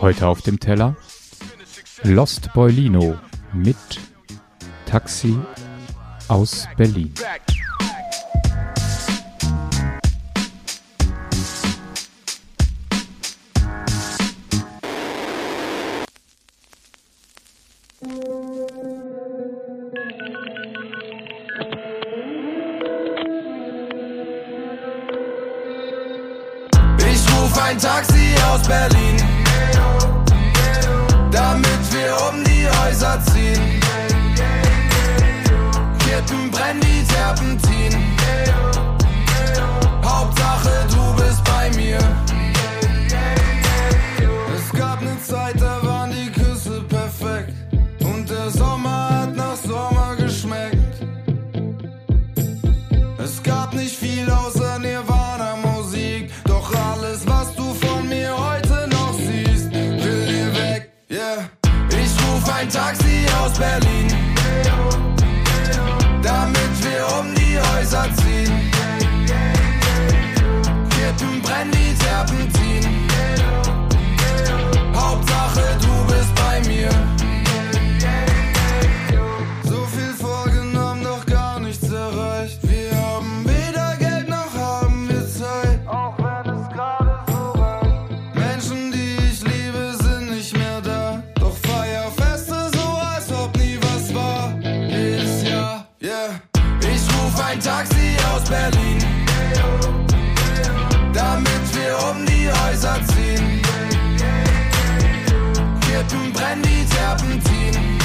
Heute auf dem Teller Lost Boylino mit Taxi aus Berlin. Ein Taxi aus Berlin, damit wir um die Häuser ziehen. Kippen brennen die Terpentin. Hauptsache du bist bei mir. Es gab ne Zeit, da waren die Küsse perfekt. Und der Sommer hat nach Sommer geschmeckt. Es gab nicht viel außer Häuser ziehen. Kippen brennen die Terpentin.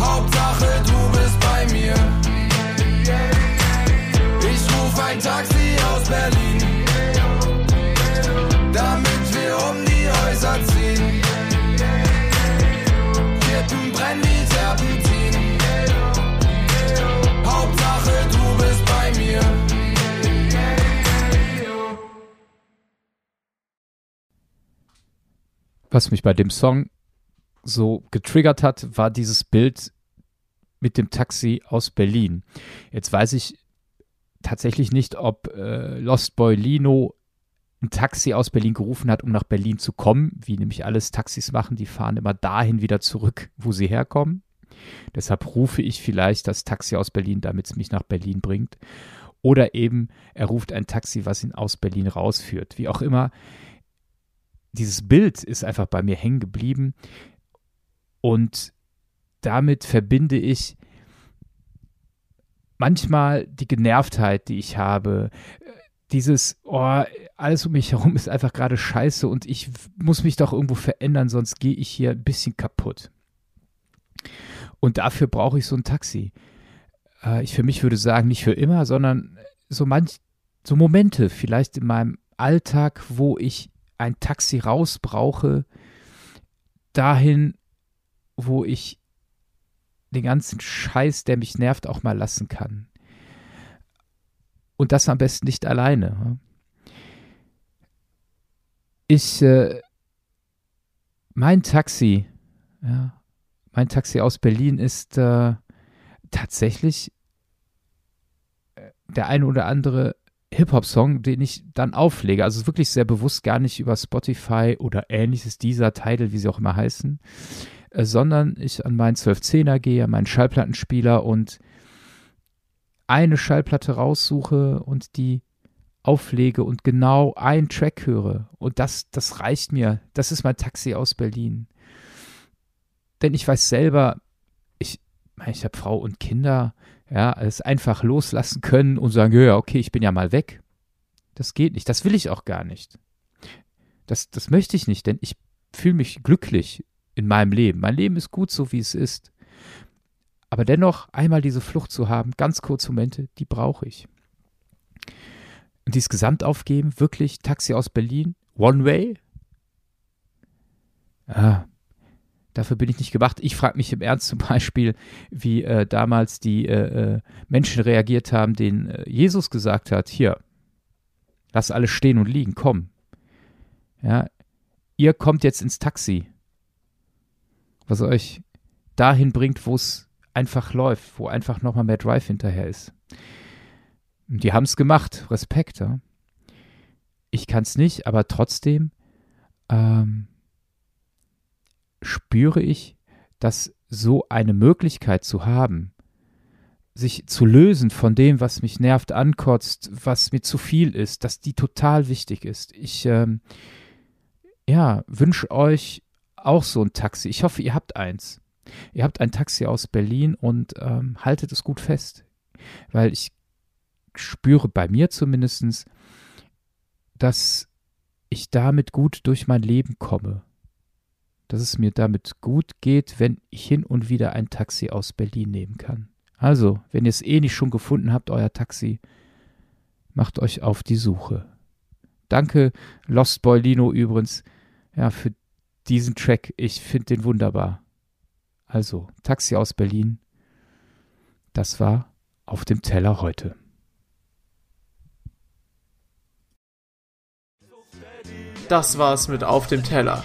Hauptsache du bist bei mir. Ich ruf ein Taxi Was mich bei dem Song so getriggert hat, war dieses Bild mit dem Taxi aus Berlin. Jetzt weiß ich tatsächlich nicht, ob äh, Lost Boy Lino ein Taxi aus Berlin gerufen hat, um nach Berlin zu kommen, wie nämlich alles Taxis machen, die fahren immer dahin wieder zurück, wo sie herkommen. Deshalb rufe ich vielleicht das Taxi aus Berlin, damit es mich nach Berlin bringt. Oder eben, er ruft ein Taxi, was ihn aus Berlin rausführt. Wie auch immer, dieses Bild ist einfach bei mir hängen geblieben. Und damit verbinde ich manchmal die Genervtheit, die ich habe. Dieses, oh, alles um mich herum ist einfach gerade scheiße und ich muss mich doch irgendwo verändern, sonst gehe ich hier ein bisschen kaputt. Und dafür brauche ich so ein Taxi. Äh, ich für mich würde sagen, nicht für immer, sondern so manch, so Momente vielleicht in meinem Alltag, wo ich ein Taxi raus brauche, dahin, wo ich den ganzen Scheiß, der mich nervt, auch mal lassen kann. Und das am besten nicht alleine. Ich, äh, mein Taxi, ja, mein Taxi aus Berlin ist äh, tatsächlich äh, der eine oder andere Hip-Hop-Song, den ich dann auflege. Also wirklich sehr bewusst gar nicht über Spotify oder ähnliches, dieser Titel, wie sie auch immer heißen, äh, sondern ich an meinen 1210er gehe, an meinen Schallplattenspieler und eine Schallplatte raussuche und die auflege und genau einen Track höre. Und das, das reicht mir. Das ist mein Taxi aus Berlin. Denn ich weiß selber, ich, ich habe Frau und Kinder, ja, es einfach loslassen können und sagen, ja, okay, ich bin ja mal weg. Das geht nicht. Das will ich auch gar nicht. Das, das möchte ich nicht, denn ich fühle mich glücklich in meinem Leben. Mein Leben ist gut so, wie es ist. Aber dennoch einmal diese Flucht zu haben, ganz kurze Momente, die brauche ich. Und dieses Gesamtaufgeben, wirklich Taxi aus Berlin, One Way? Ah, dafür bin ich nicht gemacht. Ich frage mich im Ernst zum Beispiel, wie äh, damals die äh, äh, Menschen reagiert haben, denen äh, Jesus gesagt hat, hier, lass alles stehen und liegen, komm. Ja, ihr kommt jetzt ins Taxi, was euch dahin bringt, wo es einfach läuft, wo einfach nochmal mehr Drive hinterher ist. Die haben es gemacht, Respekt. Ja? Ich kann es nicht, aber trotzdem ähm, spüre ich, dass so eine Möglichkeit zu haben, sich zu lösen von dem, was mich nervt, ankotzt, was mir zu viel ist, dass die total wichtig ist. Ich ähm, ja, wünsche euch auch so ein Taxi. Ich hoffe, ihr habt eins. Ihr habt ein Taxi aus Berlin und ähm, haltet es gut fest. Weil ich spüre bei mir zumindest, dass ich damit gut durch mein Leben komme. Dass es mir damit gut geht, wenn ich hin und wieder ein Taxi aus Berlin nehmen kann. Also, wenn ihr es eh nicht schon gefunden habt, euer Taxi, macht euch auf die Suche. Danke, Lost Boy Lino übrigens, ja, für diesen Track. Ich finde den wunderbar. Also, Taxi aus Berlin. Das war auf dem Teller heute. Das war's mit Auf dem Teller.